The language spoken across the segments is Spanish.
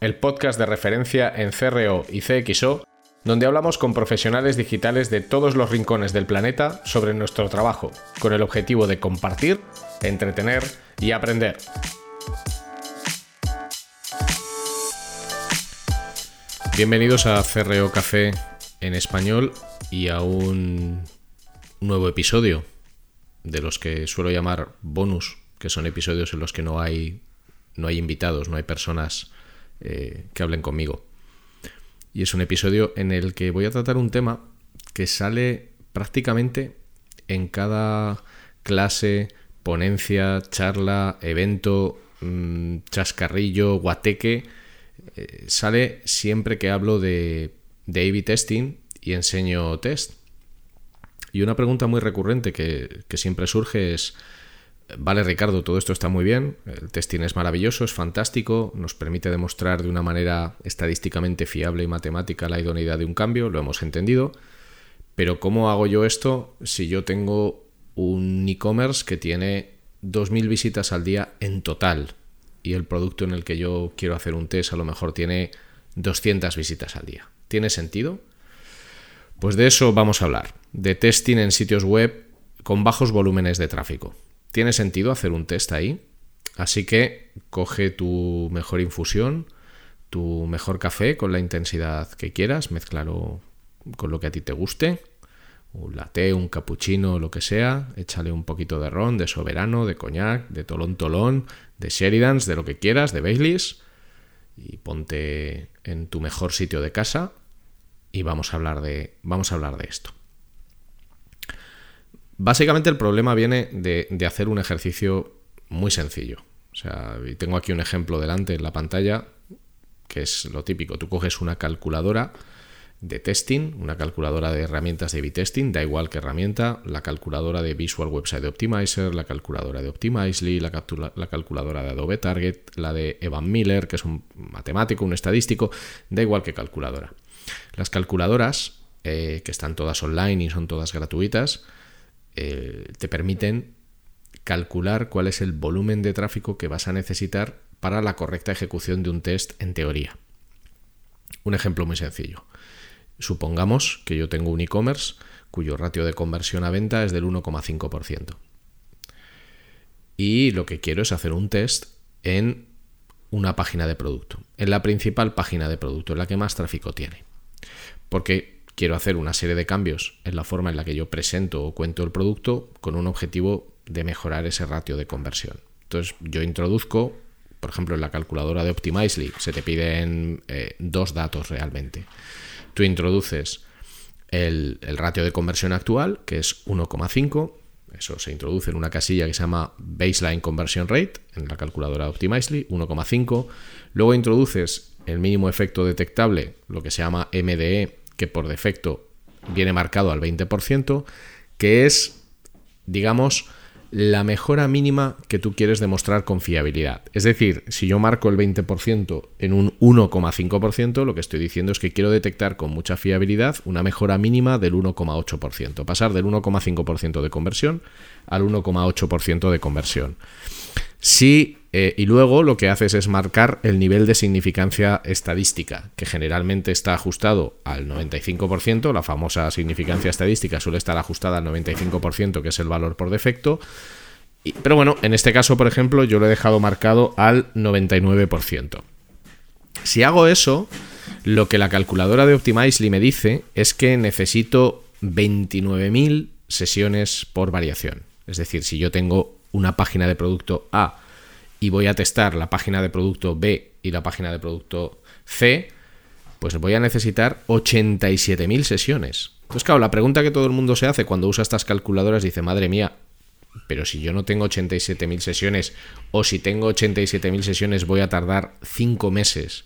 el podcast de referencia en CRO y CXO, donde hablamos con profesionales digitales de todos los rincones del planeta sobre nuestro trabajo, con el objetivo de compartir, entretener y aprender. Bienvenidos a CRO Café en español y a un nuevo episodio de los que suelo llamar bonus, que son episodios en los que no hay, no hay invitados, no hay personas eh, que hablen conmigo. Y es un episodio en el que voy a tratar un tema que sale prácticamente en cada clase, ponencia, charla, evento, mm, chascarrillo, guateque. Eh, sale siempre que hablo de, de A-B testing y enseño test. Y una pregunta muy recurrente que siempre surge es, Vale, Ricardo, todo esto está muy bien, el testing es maravilloso, es fantástico, nos permite demostrar de una manera estadísticamente fiable y matemática la idoneidad de un cambio, lo hemos entendido, pero ¿cómo hago yo esto si yo tengo un e-commerce que tiene 2.000 visitas al día en total y el producto en el que yo quiero hacer un test a lo mejor tiene 200 visitas al día? ¿Tiene sentido? Pues de eso vamos a hablar, de testing en sitios web con bajos volúmenes de tráfico tiene sentido hacer un test ahí. Así que coge tu mejor infusión, tu mejor café con la intensidad que quieras, mezclalo con lo que a ti te guste, un latte, un cappuccino, lo que sea, échale un poquito de ron, de soberano, de coñac, de tolón tolón, de Sheridans, de lo que quieras, de Baileys, y ponte en tu mejor sitio de casa y vamos a hablar de, vamos a hablar de esto. Básicamente el problema viene de, hacer un ejercicio muy sencillo. O sea, tengo aquí un ejemplo delante en la pantalla, que es lo típico. Tú coges una calculadora de testing, una calculadora de herramientas de A-B testing, da igual qué herramienta, la calculadora de Visual Website Optimizer, la calculadora de Optimizely, la, la, calculadora de Adobe Target, la de Evan Miller, que es un matemático, un estadístico, da igual qué calculadora. Las calculadoras, eh, que están todas online y son todas gratuitas, eh, te permiten calcular cuál es el volumen de tráfico que vas a necesitar para la correcta ejecución de un test en teoría. Un ejemplo muy sencillo. Supongamos que yo tengo un e-commerce cuyo ratio de conversión a venta es del 1,5%. Y lo que quiero es hacer un test en una página de producto, en la principal página de producto, en la que más tráfico tiene. Porque quiero hacer una serie de cambios en la forma en la que yo presento o cuento el producto con un objetivo de mejorar ese ratio de conversión. Entonces yo introduzco, por ejemplo, en la calculadora de Optimizely se te piden eh, dos datos realmente. Tú introduces el, el ratio de conversión actual, que es 1,5, eso se introduce en una casilla que se llama Baseline Conversion Rate en la calculadora de Optimizely, 1,5. Luego introduces el mínimo efecto detectable, lo que se llama MDE, que por defecto viene marcado al 20%, que es, digamos, la mejora mínima que tú quieres demostrar con fiabilidad. Es decir, si yo marco el 20% en un 1,5%, lo que estoy diciendo es que quiero detectar con mucha fiabilidad una mejora mínima del 1,8%, pasar del 1,5% de conversión al 1,8% de conversión. Si eh, y luego lo que haces es marcar el nivel de significancia estadística, que generalmente está ajustado al 95%, la famosa significancia estadística suele estar ajustada al 95%, que es el valor por defecto. pero bueno, en este caso, por ejemplo, yo lo he dejado marcado al 99%. Si hago eso, lo que la calculadora de Optimizely me dice es que necesito 29.000 sesiones por variación. Es decir, si yo tengo una página de producto A y voy a testar la página de producto B y la página de producto C, pues voy a necesitar 87.000 sesiones. Entonces, claro, la pregunta que todo el mundo se hace cuando usa estas calculadoras dice, madre mía, pero si yo no tengo 87.000 sesiones o si tengo 87.000 sesiones voy a tardar 5 meses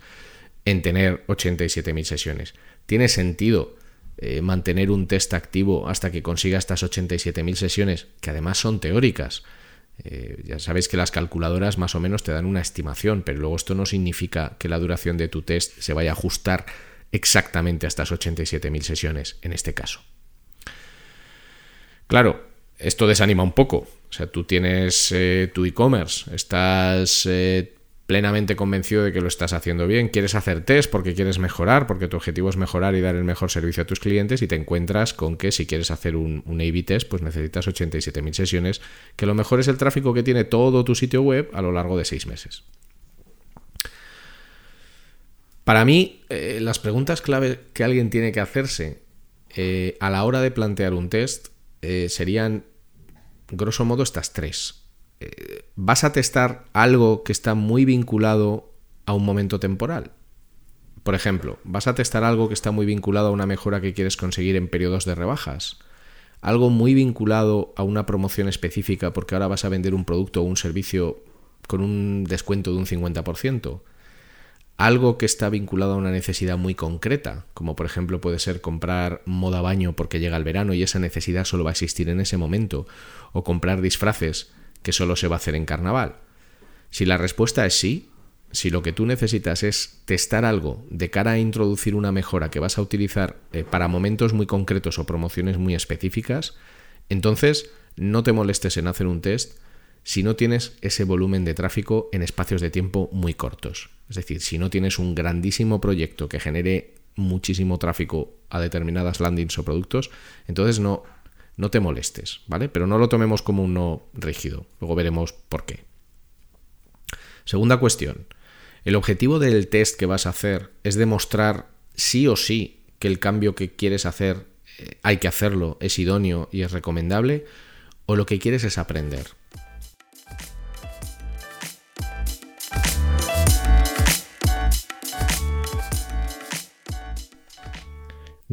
en tener 87.000 sesiones. ¿Tiene sentido eh, mantener un test activo hasta que consiga estas 87.000 sesiones, que además son teóricas? Eh, ya sabéis que las calculadoras más o menos te dan una estimación, pero luego esto no significa que la duración de tu test se vaya a ajustar exactamente a estas 87.000 sesiones en este caso. Claro, esto desanima un poco. O sea, tú tienes eh, tu e-commerce, estás eh, plenamente convencido de que lo estás haciendo bien, quieres hacer test porque quieres mejorar, porque tu objetivo es mejorar y dar el mejor servicio a tus clientes y te encuentras con que si quieres hacer un, A-B test, pues necesitas 87.000 sesiones, que lo mejor es el tráfico que tiene todo tu sitio web a lo largo de seis meses. Para mí, eh, las preguntas clave que alguien tiene que hacerse eh, a la hora de plantear un test eh, serían, grosso modo, estas tres. ¿Vas a testar algo que está muy vinculado a un momento temporal? Por ejemplo, ¿vas a testar algo que está muy vinculado a una mejora que quieres conseguir en periodos de rebajas? Algo muy vinculado a una promoción específica porque ahora vas a vender un producto o un servicio con un descuento de un 50% algo que está vinculado a una necesidad muy concreta, como por ejemplo puede ser comprar moda baño porque llega el verano y esa necesidad solo va a existir en ese momento, o comprar disfraces que solo se va a hacer en carnaval. Si la respuesta es sí, si lo que tú necesitas es testar algo de cara a introducir una mejora que vas a utilizar eh, para momentos muy concretos o promociones muy específicas, entonces no te molestes en hacer un test si no tienes ese volumen de tráfico en espacios de tiempo muy cortos. Es decir, si no tienes un grandísimo proyecto que genere muchísimo tráfico a determinadas landings o productos, entonces no, no te molestes, ¿vale? Pero no lo tomemos como un no rígido. Luego veremos por qué. Segunda cuestión. El objetivo del test que vas a hacer es demostrar sí o sí que el cambio que quieres hacer eh, hay que hacerlo, es idóneo y es recomendable, o lo que quieres es aprender.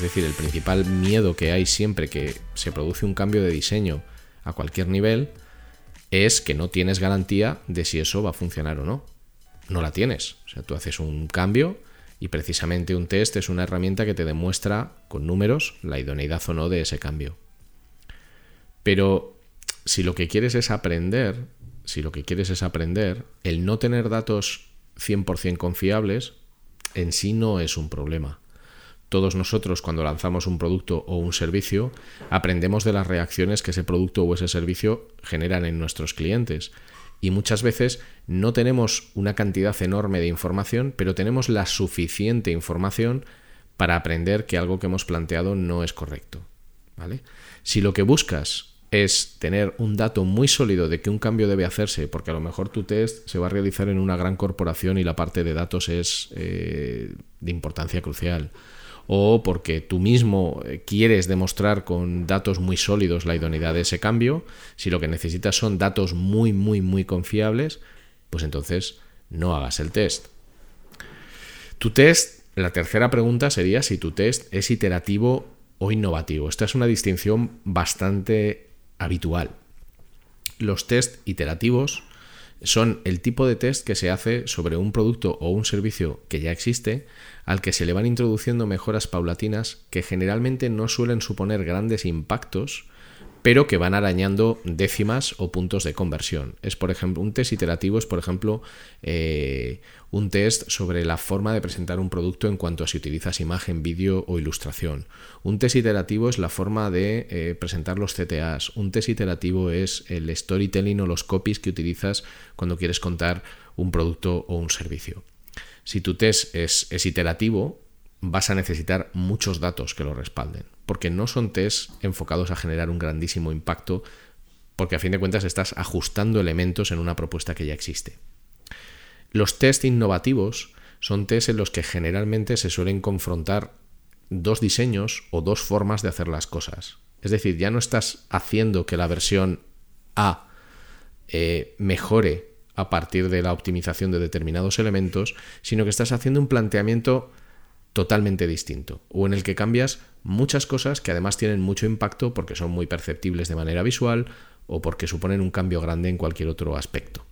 Es decir, el principal miedo que hay siempre que se produce un cambio de diseño a cualquier nivel es que no tienes garantía de si eso va a funcionar o no. No la tienes. O sea, tú haces un cambio y precisamente un test es una herramienta que te demuestra con números la idoneidad o no de ese cambio. Pero si lo que quieres es aprender, si lo que quieres es aprender, el no tener datos 100% confiables en sí no es un problema todos nosotros cuando lanzamos un producto o un servicio aprendemos de las reacciones que ese producto o ese servicio generan en nuestros clientes. Y muchas veces no tenemos una cantidad enorme de información, pero tenemos la suficiente información para aprender que algo que hemos planteado no es correcto. ¿vale? Si lo que buscas es tener un dato muy sólido de que un cambio debe hacerse, porque a lo mejor tu test se va a realizar en una gran corporación y la parte de datos es eh, de importancia crucial o porque tú mismo eh, quieres demostrar con datos muy sólidos la idoneidad de ese cambio, si lo que necesitas son datos muy, muy, muy confiables, pues entonces no hagas el test. Tu test, la tercera pregunta sería si tu test es iterativo o innovativo. Esta es una distinción bastante habitual. Los test iterativos son el tipo de test que se hace sobre un producto o un servicio que ya existe, al que se le van introduciendo mejoras paulatinas que generalmente no suelen suponer grandes impactos, pero que van arañando décimas o puntos de conversión. Es, por ejemplo, un test iterativo es, por ejemplo, eh, un test sobre la forma de presentar un producto en cuanto a si utilizas imagen, vídeo o ilustración. Un test iterativo es la forma de eh, presentar los CTAs. Un test iterativo es el storytelling o los copies que utilizas cuando quieres contar un producto o un servicio. Si tu test es, es iterativo, vas a necesitar muchos datos que lo respalden, porque no son tests enfocados a generar un grandísimo impacto, porque a fin de cuentas estás ajustando elementos en una propuesta que ya existe. Los test innovativos son test en los que generalmente se suelen confrontar dos diseños o dos formas de hacer las cosas. Es decir, ya no estás haciendo que la versión A eh, mejore a partir de la optimización de determinados elementos, sino que estás haciendo un planteamiento totalmente distinto, o en el que cambias muchas cosas que además tienen mucho impacto porque son muy perceptibles de manera visual o porque suponen un cambio grande en cualquier otro aspecto.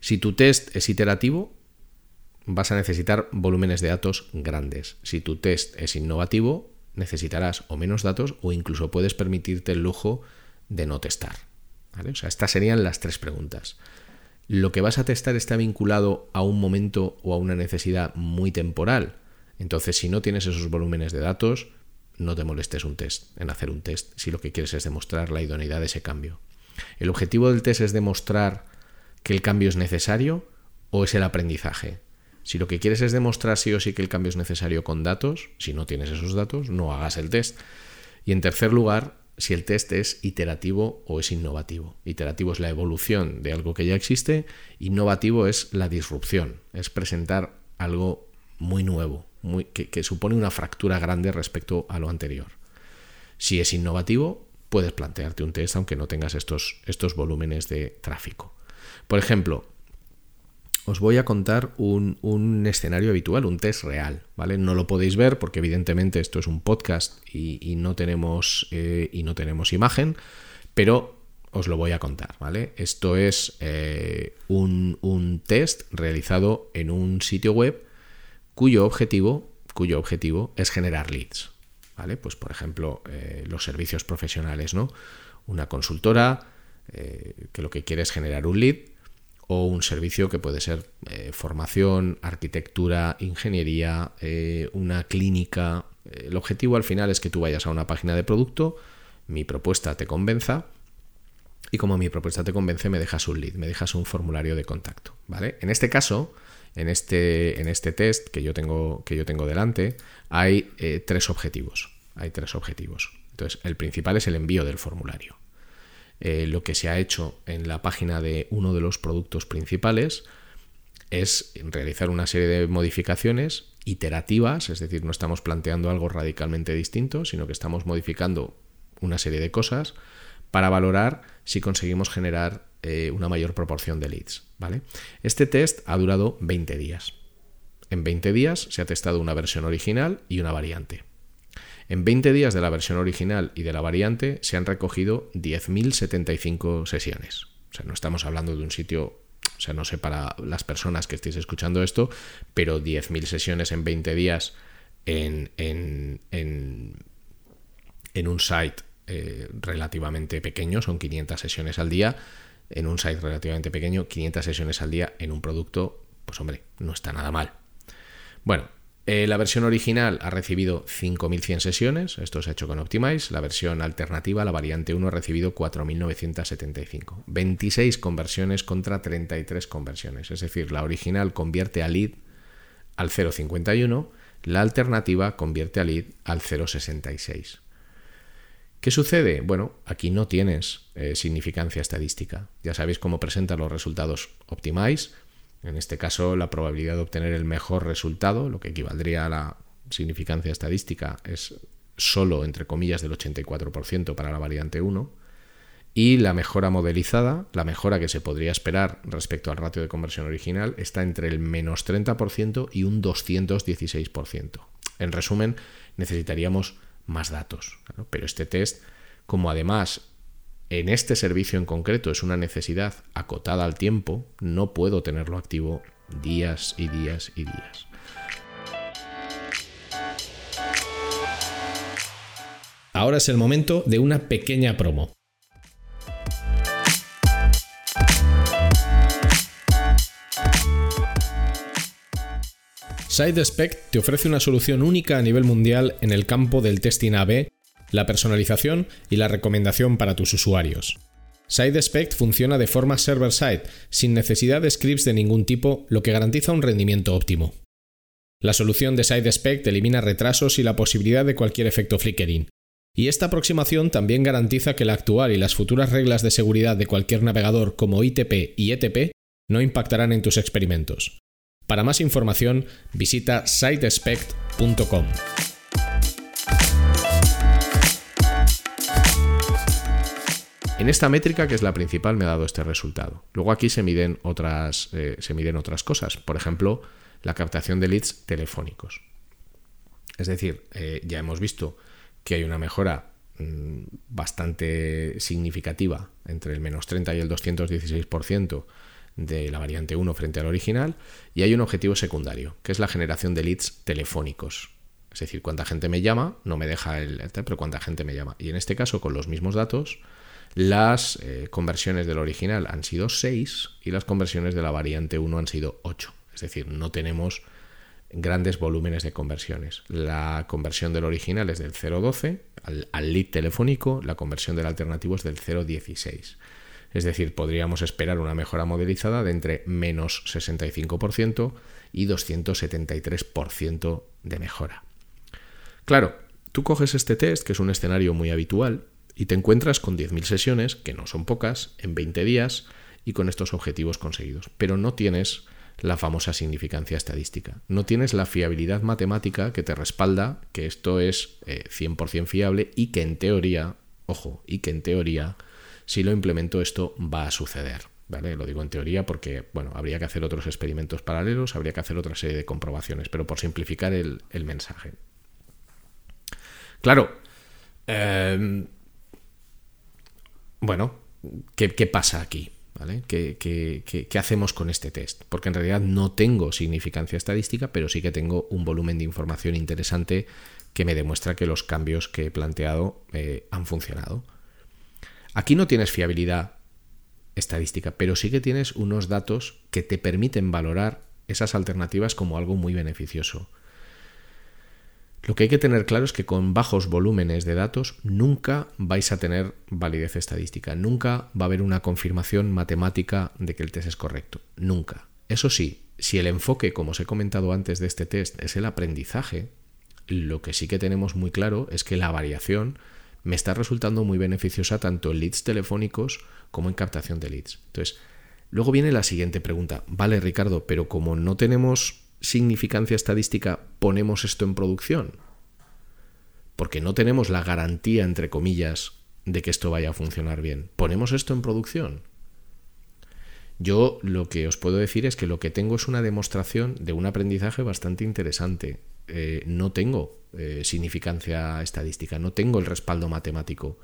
Si tu test es iterativo, vas a necesitar volúmenes de datos grandes. Si tu test es innovativo, necesitarás o menos datos o incluso puedes permitirte el lujo de no testar. O sea, estas serían las tres preguntas lo que vas a testar está vinculado a un momento o a una necesidad muy temporal. Entonces, si no tienes esos volúmenes de datos, no te molestes un test, en hacer un test, si lo que quieres es demostrar la idoneidad de ese cambio. ¿El objetivo del test es demostrar que el cambio es necesario o es el aprendizaje? Si lo que quieres es demostrar sí o sí que el cambio es necesario con datos, si no tienes esos datos, no hagas el test. Y en tercer lugar, si el test es iterativo o es innovativo. Iterativo es la evolución de algo que ya existe, innovativo es la disrupción, es presentar algo muy nuevo, que, supone una fractura grande respecto a lo anterior. Si es innovativo, puedes plantearte un test aunque no tengas estos volúmenes de tráfico. Por ejemplo, os voy a contar un, escenario habitual, un test real, ¿vale? No lo podéis ver porque evidentemente esto es un podcast y, no, tenemos, eh, y no tenemos imagen, pero os lo voy a contar, ¿vale? Esto es eh, un, test realizado en un sitio web cuyo objetivo, cuyo objetivo es generar leads, ¿vale? Pues por ejemplo, eh, los servicios profesionales, ¿no? Una consultora que lo que quiere es generar un lead o un servicio que puede ser eh, formación, arquitectura, ingeniería, eh, una clínica. El objetivo al final es que tú vayas a una página de producto, mi propuesta te convenza y como mi propuesta te convence me dejas un lead, me dejas un formulario de contacto, ¿vale? En este caso, en este, en este test que yo tengo, que yo tengo delante, hay eh, tres objetivos. Hay tres objetivos. Entonces, el principal es el envío del formulario. Eh, lo que se ha hecho en la página de uno de los productos principales es realizar una serie de modificaciones iterativas, es decir, no estamos planteando algo radicalmente distinto, sino que estamos modificando una serie de cosas para valorar si conseguimos generar eh, una mayor proporción de leads. ¿vale? Este test ha durado 20 días. En 20 días se ha testado una versión original y una variante. En 20 días de la versión original y de la variante se han recogido 10.075 sesiones. O sea, no estamos hablando de un sitio, o sea, no sé para las personas que estéis escuchando esto, pero 10.000 sesiones en 20 días en, en, en, un site eh, relativamente pequeño, son 500 sesiones al día, en un site relativamente pequeño, 500 sesiones al día en un producto, pues hombre, no está nada mal. Bueno, eh, la versión original ha recibido 5.100 sesiones, esto se ha hecho con Optimize. La versión alternativa, la variante 1, ha recibido 4.975. 26 conversiones contra 33 conversiones. Es decir, la original convierte a lead al 0.51, la alternativa convierte a lead al 0.66. ¿Qué sucede? Bueno, aquí no tienes eh, significancia estadística. Ya sabéis cómo presenta los resultados Optimize en este caso, la probabilidad de obtener el mejor resultado, lo que equivaldría a la significancia estadística, es solo, entre comillas, del 84% para la variante 1. Y la mejora modelizada, la mejora que se podría esperar respecto al ratio de conversión original, está entre el menos 30% y un 216%. En resumen, necesitaríamos más datos. Pero este test, como además en este servicio en concreto es una necesidad acotada al tiempo, no puedo tenerlo activo días y días y días. ahora es el momento de una pequeña promo. SideSpec te ofrece una solución única a nivel mundial en el campo del testing AB, la personalización y la recomendación para tus usuarios. SideSpec funciona de forma server-side, sin necesidad de scripts de ningún tipo, lo que garantiza un rendimiento óptimo. La solución de SideSpec elimina retrasos y la posibilidad de cualquier efecto flickering. Y esta aproximación también garantiza que la actual y las futuras reglas de seguridad de cualquier navegador como ITP y ETP no impactarán en tus experimentos. Para más información, visita sidespect.com. En esta métrica, que es la principal, me ha dado este resultado. Luego aquí se miden otras, eh, se miden otras cosas. Por ejemplo, la captación de leads telefónicos. Es decir, eh, ya hemos visto que hay una mejora mm, bastante significativa entre el menos 30 y el 216% de la variante 1 frente al original y hay un objetivo secundario, que es la generación de leads telefónicos. Es decir, cuánta gente me llama, no me deja el, pero cuánta gente me llama. Y en este caso, con los mismos datos, las eh, conversiones del original han sido 6 y las conversiones de la variante 1 han sido 8. Es decir, no tenemos grandes volúmenes de conversiones. La conversión del original es del 0,12 al, al, lead telefónico, la conversión del alternativo es del 0,16. Es decir, podríamos esperar una mejora modelizada de entre menos 65% y 273% de mejora. Claro, tú coges este test, que es un escenario muy habitual, y te encuentras con 10.000 sesiones, que no son pocas, en 20 días y con estos objetivos conseguidos. Pero no tienes la famosa significancia estadística. No tienes la fiabilidad matemática que te respalda que esto es 100% eh, fiable y que en teoría, ojo, y que en teoría, si lo implemento esto va a suceder. ¿Vale? Lo digo en teoría porque, bueno, habría que hacer otros experimentos paralelos, habría que hacer otra serie de comprobaciones, pero por simplificar el, mensaje. Claro, em, bueno, ¿qué, pasa aquí? ¿Qué, hacemos con este test? Porque en realidad no tengo significancia estadística, pero sí que tengo un volumen de información interesante que me demuestra que los cambios que he planteado eh, han funcionado. Aquí no tienes fiabilidad estadística, pero sí que tienes unos datos que te permiten valorar esas alternativas como algo muy beneficioso. Lo que hay que tener claro es que con bajos volúmenes de datos nunca vais a tener validez estadística, nunca va a haber una confirmación matemática de que el test es correcto, nunca. Eso sí, si el enfoque, como os he comentado antes de este test, es el aprendizaje, lo que sí que tenemos muy claro es que la variación me está resultando muy beneficiosa tanto en leads telefónicos como en captación de leads. Entonces, luego viene la siguiente pregunta. Vale, Ricardo, pero como no tenemos significancia estadística ponemos esto en producción? Porque no tenemos la garantía, entre comillas, de que esto vaya a funcionar bien. ¿Ponemos esto en producción? Yo lo que os puedo decir es que lo que tengo es una demostración de un aprendizaje bastante interesante. Eh, no tengo eh, significancia estadística, no tengo el respaldo matemático.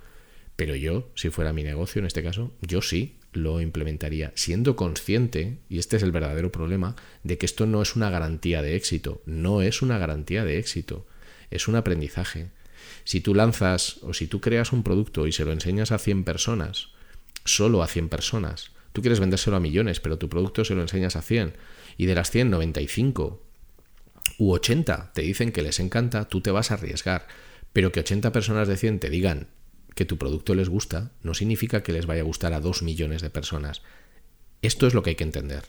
Pero yo, si fuera mi negocio en este caso, yo sí lo implementaría, siendo consciente, y este es el verdadero problema, de que esto no es una garantía de éxito, no es una garantía de éxito, es un aprendizaje. Si tú lanzas o si tú creas un producto y se lo enseñas a 100 personas, solo a 100 personas, tú quieres vendérselo a millones, pero tu producto se lo enseñas a 100, y de las 100, 95 u 80 te dicen que les encanta, tú te vas a arriesgar, pero que 80 personas de 100 te digan que tu producto les gusta no significa que les vaya a gustar a dos millones de personas. Esto es lo que hay que entender.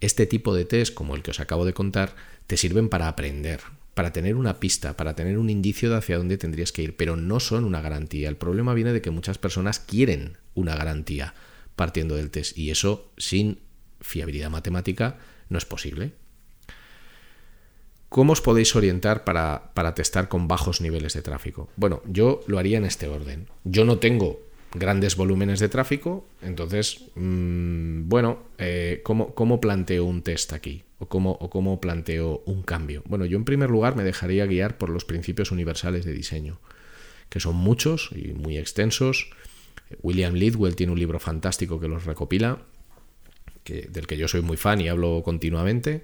Este tipo de test, como el que os acabo de contar, te sirven para aprender, para tener una pista, para tener un indicio de hacia dónde tendrías que ir, pero no son una garantía. El problema viene de que muchas personas quieren una garantía partiendo del test y eso sin fiabilidad matemática no es posible. ¿Cómo os podéis orientar para, testar con bajos niveles de tráfico? Bueno, yo lo haría en este orden. Yo no tengo grandes volúmenes de tráfico, entonces, mm, bueno, eh, ¿cómo, planteo un test aquí? ¿O cómo, ¿O cómo planteo un cambio? Bueno, yo en primer lugar me dejaría guiar por los principios universales de diseño, que son muchos y muy extensos. William Lidwell tiene un libro fantástico que los recopila, del que yo soy muy fan y hablo continuamente.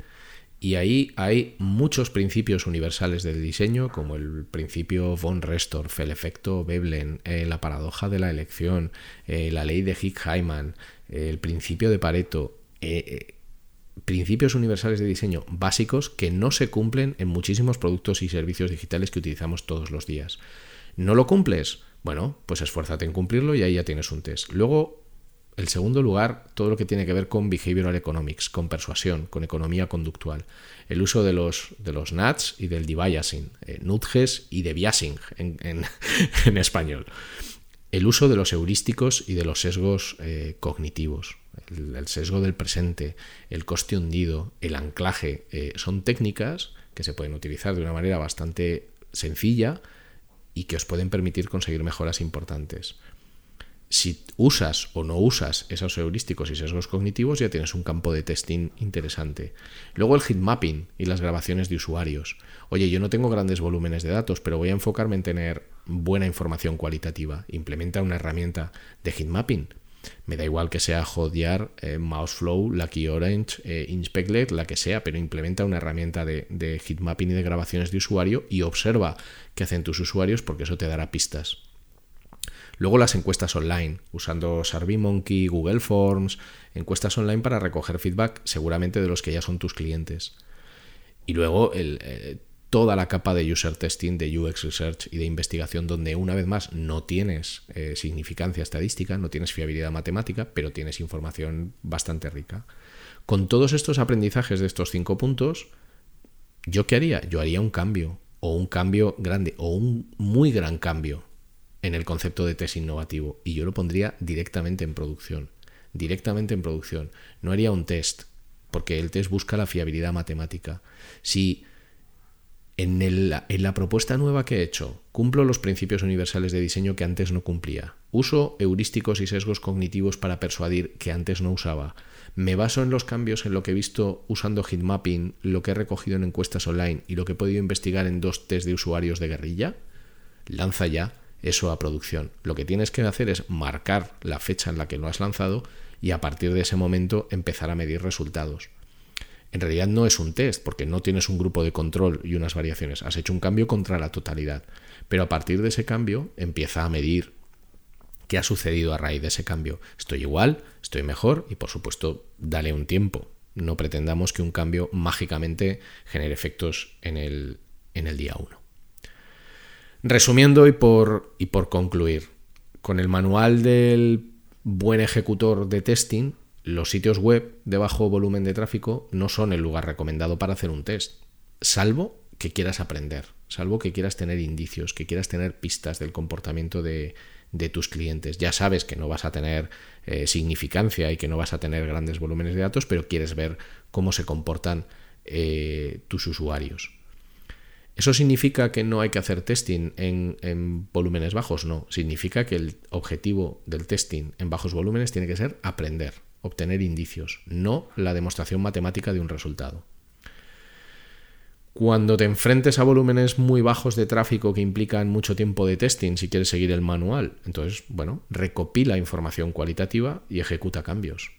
Y ahí hay muchos principios universales del diseño, como el principio von Restorff, el efecto Veblen, eh, la paradoja de la elección, eh, la ley de Hick-Hyman, el principio de Pareto, principios universales de diseño básicos que no se cumplen en muchísimos productos y servicios digitales que utilizamos todos los días. ¿No lo cumples? Bueno, pues esfuérzate en cumplirlo y ahí ya tienes un test. Luego, el segundo lugar, todo lo que tiene que ver con behavioral economics, con persuasión, con economía conductual. El uso de los, de los NUTS y del debiasing, eh, nudges y debiasing en, en, español. El uso de los heurísticos y de los sesgos eh, cognitivos. El, sesgo del presente, el coste hundido, el anclaje, eh, son técnicas que se pueden utilizar de una manera bastante sencilla, y que os pueden permitir conseguir mejoras importantes. Si usas o no usas esos heurísticos y sesgos cognitivos, ya tienes un campo de testing interesante. Luego el mapping y las grabaciones de usuarios. Oye, yo no tengo grandes volúmenes de datos, pero voy a enfocarme en tener buena información cualitativa. Implementa una herramienta de mapping me da igual que sea Hotjar, eh, Mouseflow, Lucky Orange, eh, Inspectlet, la que sea, pero implementa una herramienta de, de mapping y de grabaciones de usuario y observa qué hacen tus usuarios porque eso te dará pistas. Luego las encuestas online, usando SurveyMonkey, Google Forms, encuestas online para recoger feedback seguramente de los que ya son tus clientes. Y luego eh, toda la capa de user testing, de UX research y de investigación, donde una vez más no tienes eh, significancia estadística, no tienes fiabilidad matemática, pero tienes información bastante rica. Con todos estos aprendizajes de estos cinco puntos, ¿yo qué haría? Yo haría un cambio, o un cambio grande, o un muy gran cambio en el concepto de test innovativo, y yo lo pondría directamente en producción. Directamente en producción. No haría un test, porque el test busca la fiabilidad matemática. Si en, la propuesta nueva que he hecho, cumplo los principios universales de diseño que antes no cumplía. Uso heurísticos y sesgos cognitivos para persuadir que antes no usaba. Me baso en los cambios en lo que he visto usando heatmapping, lo que he recogido en encuestas online y lo que he podido investigar en dos test de usuarios de guerrilla. Lanza ya eso a producción. Lo que tienes que hacer es marcar la fecha en la que lo has lanzado y a partir de ese momento empezar a medir resultados en realidad no es un test, porque no tienes un grupo de control y unas variaciones. Has hecho un cambio contra la totalidad. Pero a partir de ese cambio empieza a medir qué ha sucedido a raíz de ese cambio. Estoy igual, estoy mejor y por supuesto dale un tiempo. No pretendamos que un cambio mágicamente genere efectos en el, en el día 1. Resumiendo y por, y por concluir, con el manual del buen ejecutor de testing los sitios web de bajo volumen de tráfico no son el lugar recomendado para hacer un test, salvo que quieras aprender, salvo que quieras tener indicios, que quieras tener pistas del comportamiento de, tus clientes. Ya sabes que no vas a tener eh, significancia y que no vas a tener grandes volúmenes de datos, pero quieres ver cómo se comportan eh, tus usuarios. ¿Eso significa que no hay que hacer testing en, en, volúmenes bajos? No, significa que el objetivo del testing en bajos volúmenes tiene que ser aprender obtener indicios, no la demostración matemática de un resultado. Cuando te enfrentes a volúmenes muy bajos de tráfico que implican mucho tiempo de testing, si quieres seguir el manual, entonces, bueno, recopila información cualitativa y ejecuta cambios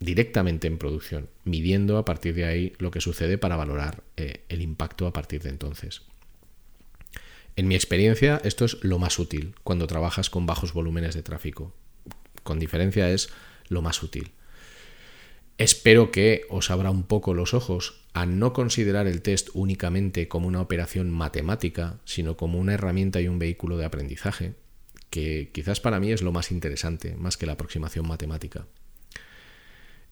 directamente en producción, midiendo a partir de ahí lo que sucede para valorar eh, el impacto a partir de entonces. En mi experiencia, esto es lo más útil cuando trabajas con bajos volúmenes de tráfico. Con diferencia es lo más útil. Espero que os abra un poco los ojos a no considerar el test únicamente como una operación matemática, sino como una herramienta y un vehículo de aprendizaje, que quizás para mí es lo más interesante, más que la aproximación matemática.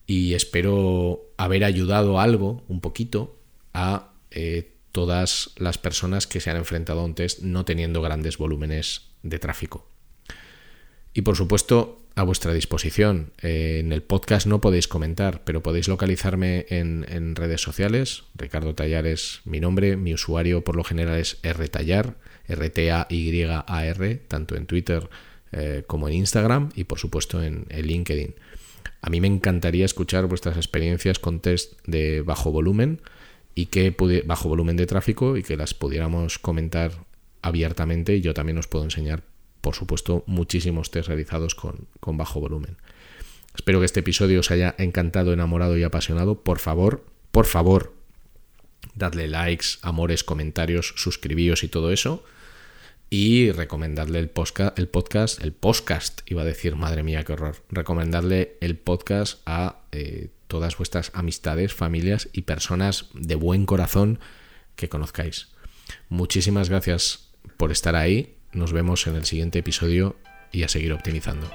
Y espero haber ayudado algo, un poquito, a eh, todas las personas que se han enfrentado a un test no teniendo grandes volúmenes de tráfico. Y por supuesto, a vuestra disposición. Eh, en el podcast no podéis comentar, pero podéis localizarme en, redes sociales. Ricardo Tallar es mi nombre, mi usuario por lo general es rtallar, R-T-A-Y-A-R, tanto en Twitter eh, como en Instagram y por supuesto en, LinkedIn. A mí me encantaría escuchar vuestras experiencias con test de bajo volumen y que bajo volumen de tráfico y que las pudiéramos comentar abiertamente y yo también os puedo enseñar por supuesto, muchísimos test realizados con, bajo volumen. Espero que este episodio os haya encantado, enamorado y apasionado. Por favor, por favor, dadle likes, amores, comentarios, suscribíos y todo eso. Y recomendarle el, podcast, el podcast, el podcast, iba a decir, madre mía, qué horror. Recomendarle el podcast a eh, todas vuestras amistades, familias y personas de buen corazón que conozcáis. Muchísimas gracias por estar ahí. Nos vemos en el siguiente episodio y a seguir optimizando.